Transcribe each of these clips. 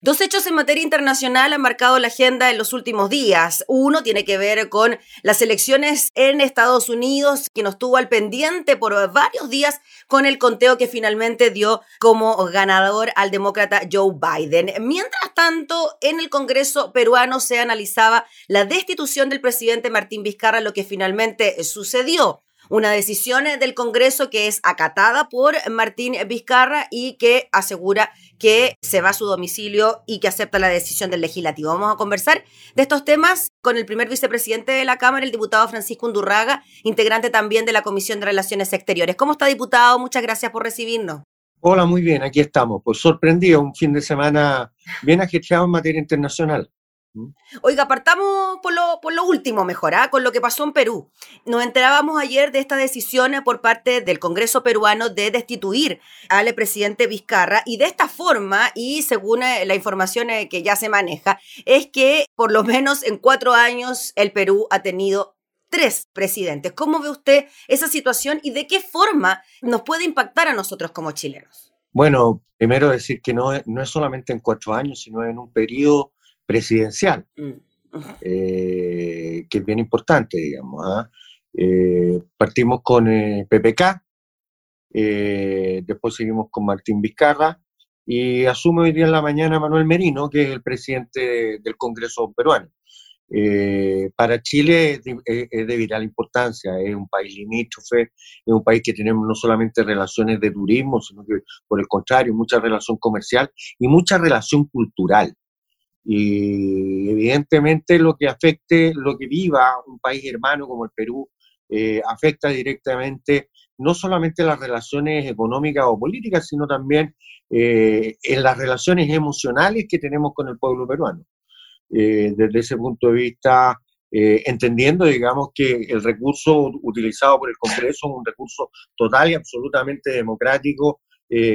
Dos hechos en materia internacional han marcado la agenda en los últimos días. Uno tiene que ver con las elecciones en Estados Unidos, que nos tuvo al pendiente por varios días con el conteo que finalmente dio como ganador al demócrata Joe Biden. Mientras tanto, en el Congreso peruano se analizaba la destitución del presidente Martín Vizcarra, lo que finalmente sucedió una decisión del Congreso que es acatada por Martín Vizcarra y que asegura que se va a su domicilio y que acepta la decisión del legislativo. Vamos a conversar de estos temas con el primer vicepresidente de la Cámara, el diputado Francisco Undurraga, integrante también de la Comisión de Relaciones Exteriores. ¿Cómo está, diputado? Muchas gracias por recibirnos. Hola, muy bien, aquí estamos. Pues sorprendido, un fin de semana bien ajetreado en materia internacional. Oiga, partamos por lo, por lo último mejor, ¿ah? con lo que pasó en Perú. Nos enterábamos ayer de esta decisión por parte del Congreso peruano de destituir al presidente Vizcarra y de esta forma, y según eh, la información eh, que ya se maneja, es que por lo menos en cuatro años el Perú ha tenido tres presidentes. ¿Cómo ve usted esa situación y de qué forma nos puede impactar a nosotros como chilenos? Bueno, primero decir que no, no es solamente en cuatro años, sino en un periodo presidencial, mm. eh, que es bien importante, digamos. ¿ah? Eh, partimos con eh, PPK, después seguimos con Martín Vizcarra y asume hoy día en la mañana Manuel Merino, que es el presidente del Congreso peruano. para Chile es de, vital importancia, es un país limítrofe, es un país que tenemos no solamente relaciones de turismo, sino que por el contrario, mucha relación comercial y mucha relación cultural. Y evidentemente lo que afecte, lo que viva un país hermano como el Perú, eh, afecta directamente no solamente las relaciones económicas o políticas, sino también eh, en las relaciones emocionales que tenemos con el pueblo peruano. Eh, desde ese punto de vista, entendiendo, digamos, que el recurso utilizado por el Congreso es un recurso total y absolutamente democrático,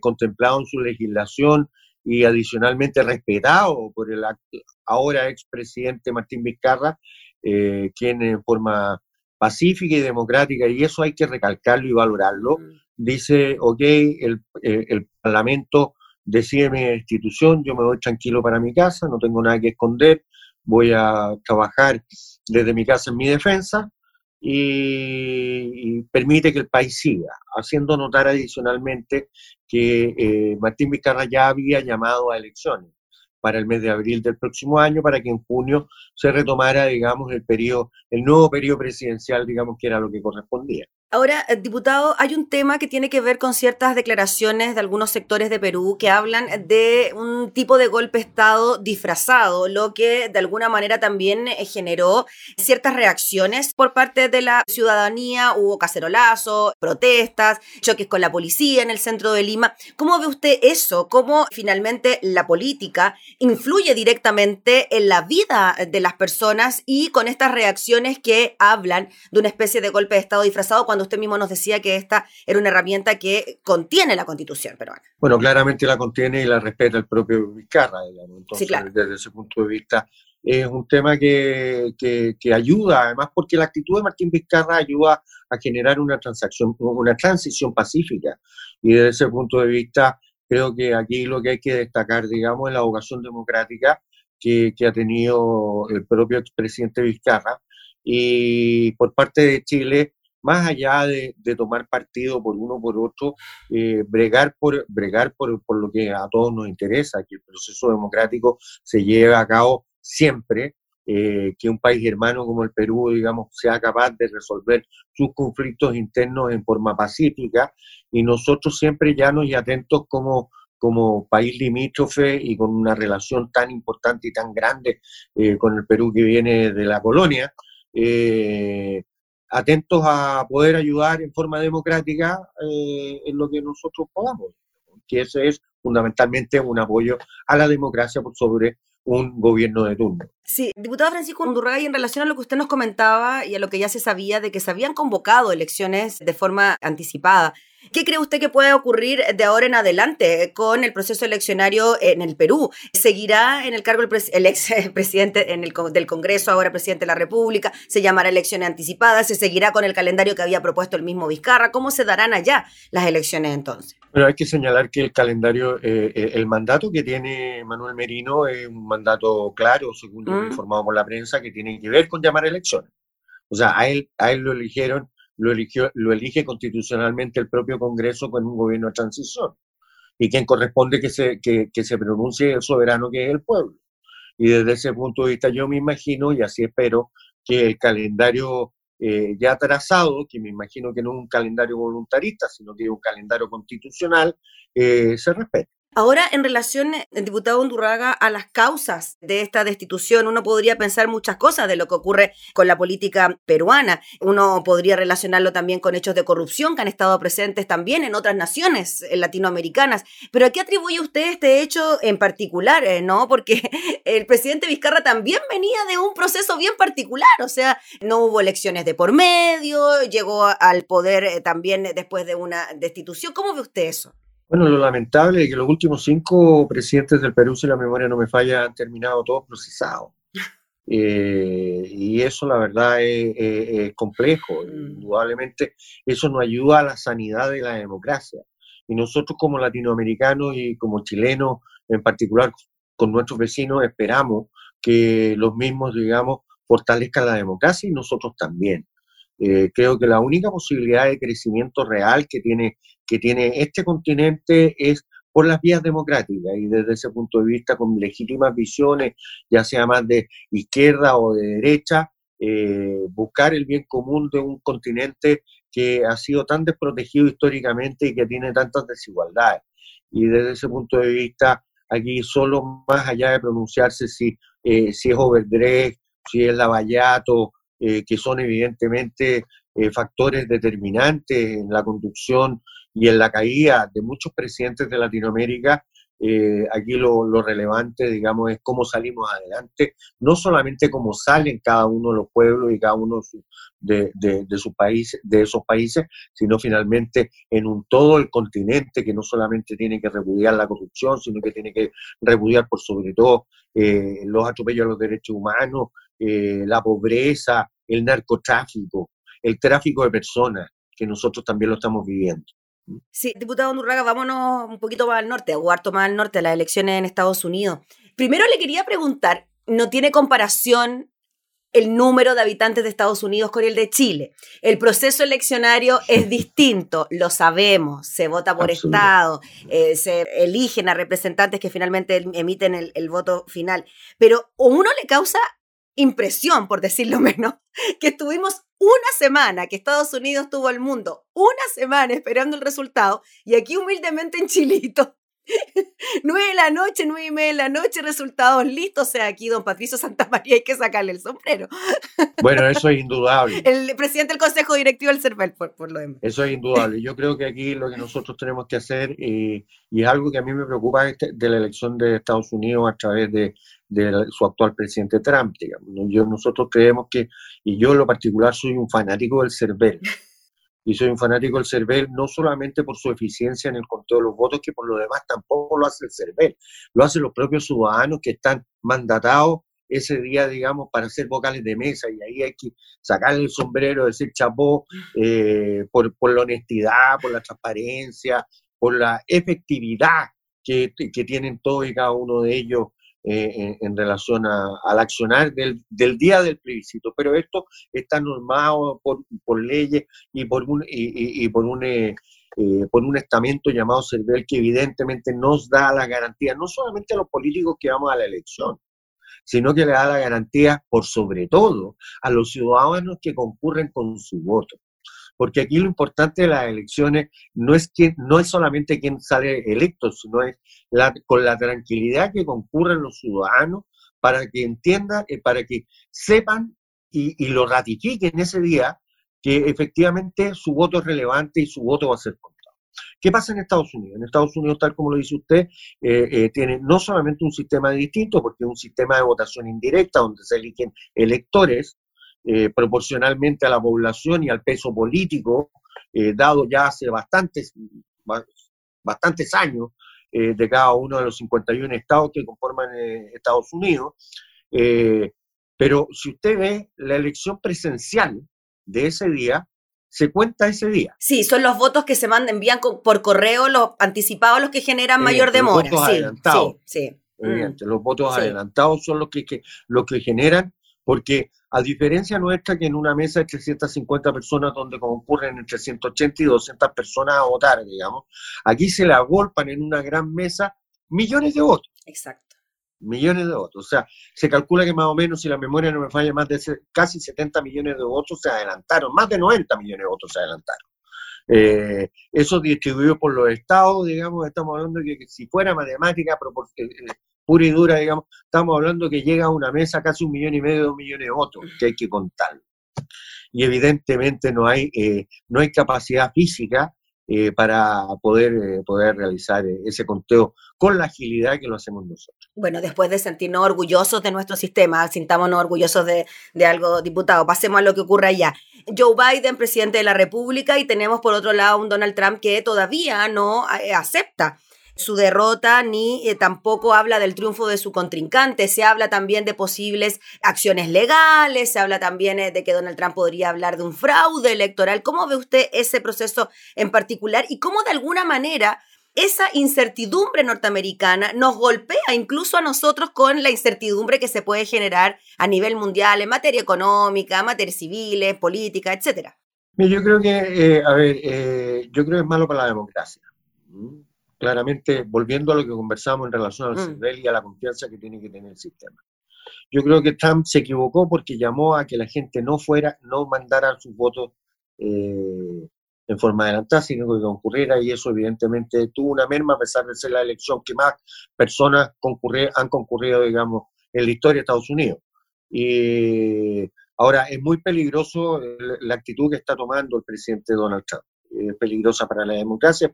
contemplado en su legislación, y adicionalmente respetado por el ahora expresidente Martín Vizcarra, eh, quien en forma pacífica y democrática, y eso hay que recalcarlo y valorarlo, mm. dice, ok, el, eh, el Parlamento decide mi institución, yo me voy tranquilo para mi casa, no tengo nada que esconder, voy a trabajar desde mi casa en mi defensa, y, permite que el país siga, haciendo notar adicionalmente que eh, Martín Vizcarra ya había llamado a elecciones para el mes de abril del próximo año, para que en junio se retomara, digamos, el periodo, el nuevo periodo presidencial, digamos, que era lo que correspondía. Ahora, eh, diputado, hay un tema que tiene que ver con ciertas declaraciones de algunos sectores de Perú que hablan de un tipo de golpe de Estado disfrazado, lo que de alguna manera también eh, generó ciertas reacciones por parte de la ciudadanía. Hubo cacerolazo, protestas, choques con la policía en el centro de Lima. ¿Cómo ve usted eso? ¿Cómo finalmente la política influye directamente en la vida de las personas y con estas reacciones que hablan de una especie de golpe de Estado disfrazado usted mismo nos decía que esta era una herramienta que contiene la constitución peruana. Bueno, claramente la contiene y la respeta el propio Vizcarra, Entonces, desde ese punto de vista, es un tema que, que, ayuda, además porque la actitud de Martín Vizcarra ayuda a generar una transacción, una transición pacífica. Y desde ese punto de vista, creo que aquí lo que hay que destacar, digamos, es la vocación democrática que, que ha tenido el propio presidente Vizcarra. Y por parte de Chile, más allá de, tomar partido por uno por otro, eh, bregar, por, bregar por, lo que a todos nos interesa, que el proceso democrático se lleve a cabo siempre, eh, que un país hermano como el Perú, digamos, sea capaz de resolver sus conflictos internos en forma pacífica y nosotros siempre llanos y atentos como, como país limítrofe y con una relación tan importante y tan grande eh, con el Perú que viene de la colonia, eh, atentos a poder ayudar en forma democrática eh, en lo que nosotros podamos, que ese es fundamentalmente un apoyo a la democracia por sobre un gobierno de turno. Sí, diputado Francisco Undurray, en relación a lo que usted nos comentaba y a lo que ya se sabía de que se habían convocado elecciones de forma anticipada, ¿Qué cree usted que puede ocurrir de ahora en adelante con el proceso eleccionario en el Perú? ¿Seguirá en el cargo el, ex presidente en el, del Congreso, ahora presidente de la República? ¿Se llamará elecciones anticipadas? ¿Se seguirá con el calendario que había propuesto el mismo Vizcarra? ¿Cómo se darán allá las elecciones entonces? Pero hay que señalar que el calendario, eh, eh, el mandato que tiene Manuel Merino es un mandato claro, según lo mm. informado por la prensa, que tiene que ver con llamar elecciones. O sea, a él, a él lo eligieron, lo, eligió, lo elige constitucionalmente el propio Congreso con un gobierno de transición. Y quien corresponde que se, que, se pronuncie el soberano que es el pueblo. Y desde ese punto de vista yo me imagino, y así espero, que el calendario eh, ya trazado, que me imagino que no es un calendario voluntarista, sino que es un calendario constitucional, eh, se respete. Ahora, en relación, el eh, diputado Undurraga, a las causas de esta destitución, uno podría pensar muchas cosas de lo que ocurre con la política peruana. Uno podría relacionarlo también con hechos de corrupción que han estado presentes también en otras naciones latinoamericanas. Pero ¿a qué atribuye usted este hecho en particular? Eh, ¿No? Porque el presidente Vizcarra también venía de un proceso bien particular. O sea, no hubo elecciones de por medio, llegó al poder eh, también después de una destitución. ¿Cómo ve usted eso? Bueno, lo lamentable es que los últimos cinco presidentes del Perú, si la memoria no me falla, han terminado todos procesados. Eh, y eso, la verdad, es, complejo. Mm. Indudablemente, eso no ayuda a la sanidad de la democracia. Y nosotros, como latinoamericanos y como chilenos, en particular con nuestros vecinos, esperamos que los mismos, digamos, fortalezcan la democracia y nosotros también. Eh, creo que la única posibilidad de crecimiento real que tiene, que tiene este continente es por las vías democráticas y desde ese punto de vista con legítimas visiones, ya sea más de izquierda o de derecha, eh, buscar el bien común de un continente que ha sido tan desprotegido históricamente y que tiene tantas desigualdades. Y desde ese punto de vista, aquí solo más allá de pronunciarse si, eh, si es Overdrecht, si es Lavallato, eh, que son evidentemente eh, factores determinantes en la conducción y en la caída de muchos presidentes de Latinoamérica. Eh, aquí lo, relevante, digamos, es cómo salimos adelante, no solamente cómo salen cada uno de los pueblos y cada uno de, de, sus países, de esos países, sino finalmente en un todo el continente que no solamente tiene que repudiar la corrupción, sino que tiene que repudiar por sobre todo los atropellos a los derechos humanos, eh, la pobreza, el narcotráfico, el tráfico de personas, que nosotros también lo estamos viviendo. Sí, diputado Nurraga, vámonos un poquito más al norte, a cuarto más al norte, a las elecciones en Estados Unidos. Primero le quería preguntar, ¿no tiene comparación el número de habitantes de Estados Unidos con el de Chile. El proceso eleccionario es distinto, lo sabemos, se vota por estado, eh, se eligen a representantes que finalmente emiten el, el, voto final, pero uno le causa impresión, por decirlo menos, que estuvimos una semana, que Estados Unidos tuvo al mundo una semana esperando el resultado y aquí humildemente en Chilito. nueve de la noche, nueve y media de la noche, resultados listos. O sea, aquí don Patricio Santa María hay que sacarle el sombrero. Bueno, eso es indudable. El presidente del Consejo Directivo del CERVEL, por, por, lo demás. Eso es indudable. Yo creo que aquí lo que nosotros tenemos que hacer, y es algo que a mí me preocupa este, de la elección de Estados Unidos a través de de su actual presidente Trump. Digamos. Yo, nosotros creemos que, y yo en lo particular soy un fanático del CERVEL, y soy un fanático del CERVEL no solamente por su eficiencia en el conteo de los votos, que por lo demás tampoco lo hace el CERVEL, lo hacen los propios ciudadanos que están mandatados ese día, digamos, para ser vocales de mesa, y ahí hay que sacar el sombrero, decir chapó, eh, por, por la honestidad, por la transparencia, por la efectividad que, que tienen todos y cada uno de ellos eh, en, relación al accionar del, día del plebiscito, pero esto está normado por, por leyes y por un, y, por un eh, eh, por un estamento llamado CERVEL que evidentemente nos da la garantía, no solamente a los políticos que vamos a la elección, sino que le da la garantía, por sobre todo, a los ciudadanos que concurren con su voto porque aquí lo importante de las elecciones no es, quién, no es solamente quién sale electo, sino es con la tranquilidad que concurren los ciudadanos para que entiendan, eh, para que sepan y, lo ratifiquen ese día que efectivamente su voto es relevante y su voto va a ser contado. ¿Qué pasa en Estados Unidos? En Estados Unidos, tal como lo dice usted, eh, eh, tiene no solamente un sistema distinto, porque es un sistema de votación indirecta donde se eligen electores, eh, proporcionalmente a la población y al peso político, eh, dado ya hace bastantes, bastantes años eh, de cada uno de los 51 estados que conforman Estados Unidos. pero si usted ve la elección presencial de ese día, se cuenta ese día. Sí, son los votos que se mandan, envían por correo, los anticipados, los que generan mayor demora. Los votos sí, adelantados. Sí, sí. Los votos adelantados son los que, que, los que generan, porque a diferencia nuestra que en una mesa de 350 personas donde concurren entre 180 y 200 personas a votar, digamos, aquí se le agolpan en una gran mesa millones de votos. Exacto. Millones de votos. O sea, se calcula que más o menos, si la memoria no me falla, más de casi 70 millones de votos se adelantaron, más de 90 millones de votos se adelantaron. Eh, eso distribuido por los estados, digamos, estamos hablando de que, si fuera matemática eh, eh, pura y dura, digamos, estamos hablando que llega a una mesa casi un millón y medio, dos millones de votos, que hay que contar. Y evidentemente no hay, no hay capacidad física eh, para poder, eh, poder realizar eh, ese conteo con la agilidad que lo hacemos nosotros. Bueno, después de sentirnos orgullosos de nuestro sistema, sintámonos orgullosos de, de algo, diputado, pasemos a lo que ocurre allá. Joe Biden, presidente de la República, y tenemos por otro lado un Donald Trump que todavía no acepta su derrota ni eh, tampoco habla del triunfo de su contrincante. Se habla también de posibles acciones legales, se habla también eh, de que Donald Trump podría hablar de un fraude electoral. ¿Cómo ve usted ese proceso en particular y cómo de alguna manera esa incertidumbre norteamericana nos golpea incluso a nosotros con la incertidumbre que se puede generar a nivel mundial en materia económica, materia civiles, política, etcétera? Yo creo que, eh, a ver, yo creo que es malo para la democracia claramente volviendo a lo que conversamos en relación al mm. y a la confianza que tiene que tener el sistema. Yo creo que Trump se equivocó porque llamó a que la gente no fuera, no mandara sus votos eh, en forma adelantada, sino que concurriera, y eso evidentemente tuvo una merma a pesar de ser la elección que más personas han concurrido, digamos, en la historia de Estados Unidos. Y ahora es muy peligroso la actitud que está tomando el presidente Donald Trump es peligrosa para la democracia,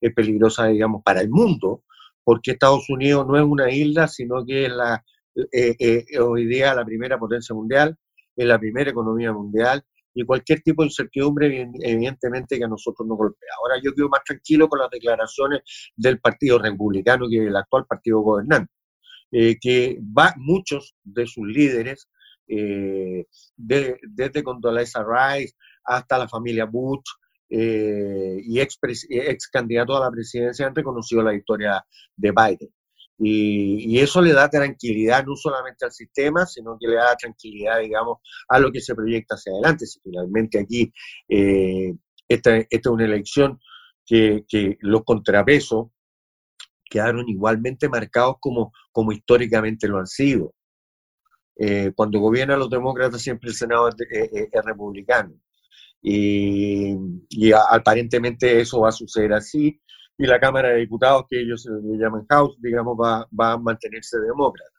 es peligrosa, digamos, para el mundo, porque Estados Unidos no es una isla, sino que es la, eh, eh, hoy día la primera potencia mundial, es la primera economía mundial, y cualquier tipo de incertidumbre, evidentemente, que a nosotros nos golpea. Ahora yo quedo más tranquilo con las declaraciones del Partido Republicano, que es el actual partido gobernante, eh, que va, muchos de sus líderes, desde Condoleezza Rice hasta la familia Bush, eh, y ex, ex candidato a la presidencia han reconocido la victoria de Biden. Y, eso le da tranquilidad no solamente al sistema, sino que le da tranquilidad, digamos, a lo que se proyecta hacia adelante. Si finalmente aquí eh, esta, esta, es una elección que, que, los contrapesos quedaron igualmente marcados como, como históricamente lo han sido. Eh, cuando gobiernan los demócratas siempre el Senado es republicano y, aparentemente eso va a suceder así, y la Cámara de Diputados, que ellos le llaman House, digamos, va, va a mantenerse demócrata.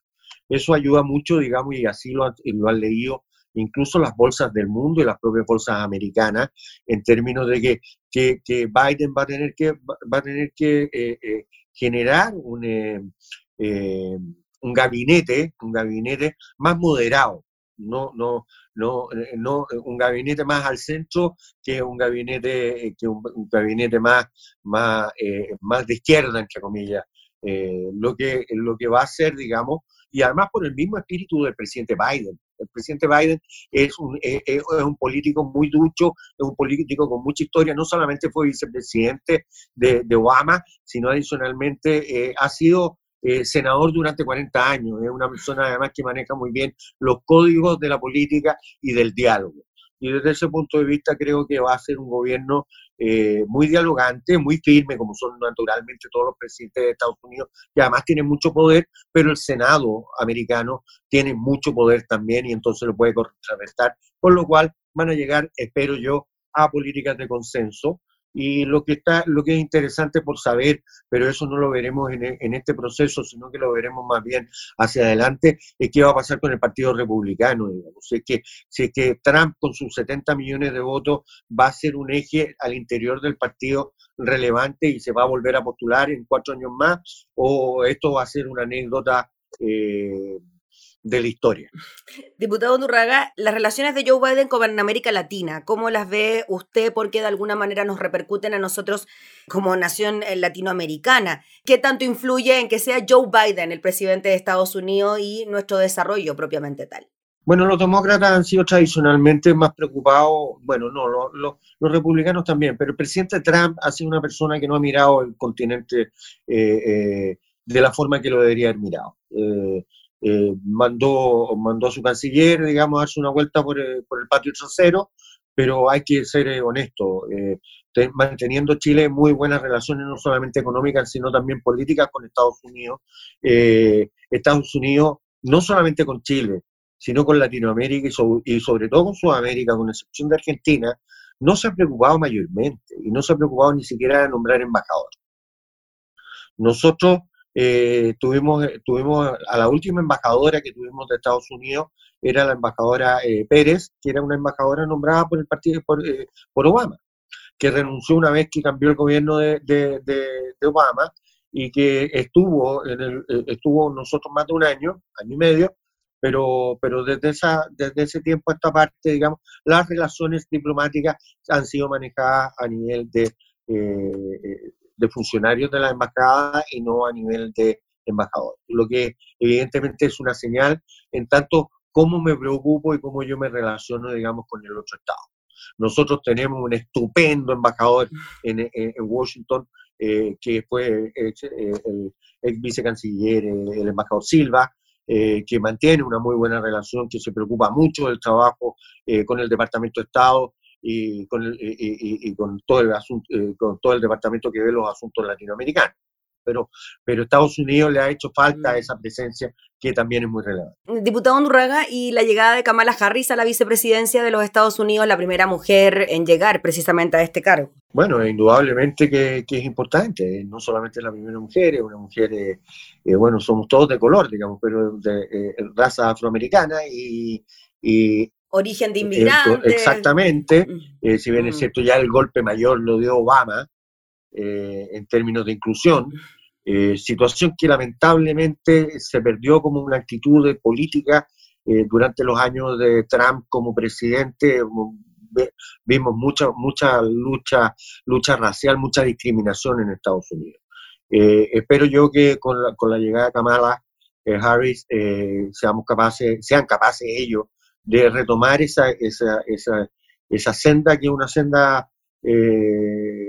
Eso ayuda mucho, digamos, y así lo, lo han leído incluso las bolsas del mundo y las propias bolsas americanas, en términos de que, que, que Biden va a tener que, va a tener que eh, eh, generar un, eh, un gabinete, un gabinete más moderado, no, no, no, eh, no un gabinete más al centro que un gabinete, eh, que un, gabinete más, más, eh, más de izquierda, entre comillas. lo, que, lo que va a ser, digamos, y además por el mismo espíritu del presidente Biden. El presidente Biden es un, es un político muy ducho, es un político con mucha historia, no solamente fue vicepresidente de, de Obama, sino adicionalmente ha sido eh, senador durante 40 años, es una persona además que maneja muy bien los códigos de la política y del diálogo. Y desde ese punto de vista creo que va a ser un gobierno eh, muy dialogante, muy firme, como son naturalmente todos los presidentes de Estados Unidos, que además tienen mucho poder, pero el Senado americano tiene mucho poder también y entonces lo puede contrarrestar, con lo cual van a llegar, espero yo, a políticas de consenso y lo que, está, lo que es interesante por saber, pero eso no lo veremos en, este proceso, sino que lo veremos más bien hacia adelante, es qué va a pasar con el Partido Republicano. Digamos. Si, es que, si es que Trump con sus 70 millones de votos va a ser un eje al interior del partido relevante y se va a volver a postular en cuatro años más, o esto va a ser una anécdota. Eh, de la historia. Diputado Durraga, las relaciones de Joe Biden con América Latina, ¿cómo las ve usted? Porque de alguna manera nos repercuten a nosotros como nación eh, latinoamericana. ¿Qué tanto influye en que sea Joe Biden el presidente de Estados Unidos y nuestro desarrollo propiamente tal? Bueno, los demócratas han sido tradicionalmente más preocupados, bueno, no, los republicanos también, pero el presidente Trump ha sido una persona que no ha mirado el continente eh, eh, de la forma que lo debería haber mirado. Eh, mandó, mandó a su canciller, digamos, a darse una vuelta por, el patio trasero, pero hay que ser honesto, manteniendo Chile muy buenas relaciones, no solamente económicas, sino también políticas con Estados Unidos. Estados Unidos, no solamente con Chile, sino con Latinoamérica y sobre, todo con Sudamérica, con excepción de Argentina, no se ha preocupado mayormente y no se ha preocupado ni siquiera de nombrar embajador. Nosotros eh, tuvimos, tuvimos a la última embajadora que tuvimos de Estados Unidos, era la embajadora eh, Pérez, que era una embajadora nombrada por el partido por, eh, por, Obama, que renunció una vez que cambió el gobierno de, de, Obama y que estuvo en el, estuvo nosotros más de un año, año y medio, pero, pero desde, esa, desde ese tiempo a esta parte, digamos, las relaciones diplomáticas han sido manejadas a nivel de, eh, de funcionarios de la embajada y no a nivel de embajador. Lo que evidentemente es una señal en tanto cómo me preocupo y cómo yo me relaciono, digamos, con el otro Estado. Nosotros tenemos un estupendo embajador en, en, Washington, eh, que fue eh, el ex vicecanciller, el embajador Silva, eh, que mantiene una muy buena relación, que se preocupa mucho del trabajo eh, con el Departamento de Estado y con, y, con, todo el asunto, eh, con todo el departamento que ve los asuntos latinoamericanos. Pero, pero Estados Unidos le ha hecho falta mm. esa presencia que también es muy relevante. Diputado Undurraga, y la llegada de Kamala Harris a la vicepresidencia de los Estados Unidos, la primera mujer en llegar precisamente a este cargo. Bueno, indudablemente que, es importante, no solamente la primera mujer, es una mujer, eh, eh, bueno, somos todos de color, digamos, pero de eh, raza afroamericana y, origen de inmigrantes. Exactamente, mm. si bien es mm. cierto, ya el golpe mayor lo dio Obama en términos de inclusión, eh, situación que lamentablemente se perdió como una actitud de política eh, durante los años de Trump como presidente. Vimos mucha, mucha lucha, lucha racial, mucha discriminación en Estados Unidos. Eh, espero yo que con la, con la llegada de Kamala Harris seamos capaces, sean capaces ellos de retomar esa, esa, esa, esa senda que es una senda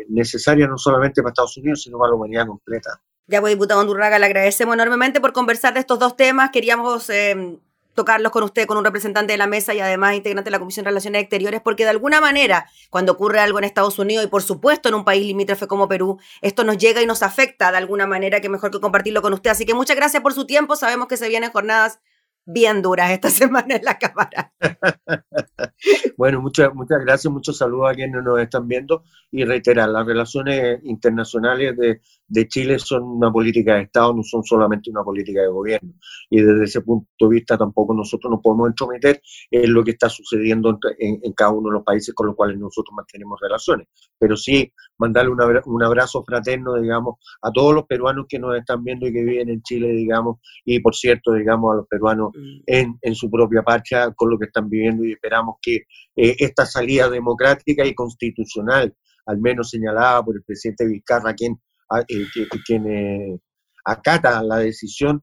necesaria no solamente para Estados Unidos, sino para la humanidad completa. Ya, pues, diputado Andurraga, le agradecemos enormemente por conversar de estos dos temas. Queríamos eh, tocarlos con usted, con un representante de la mesa y además integrante de la Comisión de Relaciones Exteriores, porque de alguna manera, cuando ocurre algo en Estados Unidos y por supuesto en un país limítrofe como Perú, esto nos llega y nos afecta de alguna manera que mejor que compartirlo con usted. Así que muchas gracias por su tiempo. Sabemos que se vienen jornadas bien duras esta semana en la Cámara. bueno, muchas, muchas gracias, muchos saludos a quienes nos están viendo y reiterar, las relaciones internacionales de, de, Chile son una política de Estado, no son solamente una política de gobierno. Y desde ese punto de vista tampoco nosotros nos podemos entrometer en lo que está sucediendo en, en cada uno de los países con los cuales nosotros mantenemos relaciones. Pero sí mandarle un abrazo fraterno, digamos, a todos los peruanos que nos están viendo y que viven en Chile, digamos, y por cierto, digamos, a los peruanos mm. en, en su propia parcha con lo que están viviendo y esperamos que eh, esta salida democrática y constitucional, al menos señalada por el presidente Vizcarra, quien, ah, eh, quien eh, acata la decisión,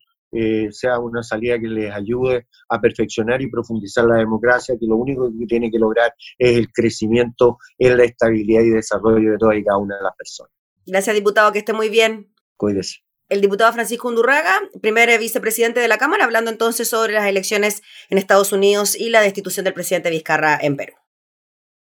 sea una salida que les ayude a perfeccionar y profundizar la democracia, que lo único que tiene que lograr es el crecimiento en la estabilidad y desarrollo de todas y cada una de las personas. Gracias, diputado, que esté muy bien. Cuídese el diputado Francisco Undurraga, primer vicepresidente de la Cámara, hablando entonces sobre las elecciones en Estados Unidos y la destitución del presidente Vizcarra en Perú.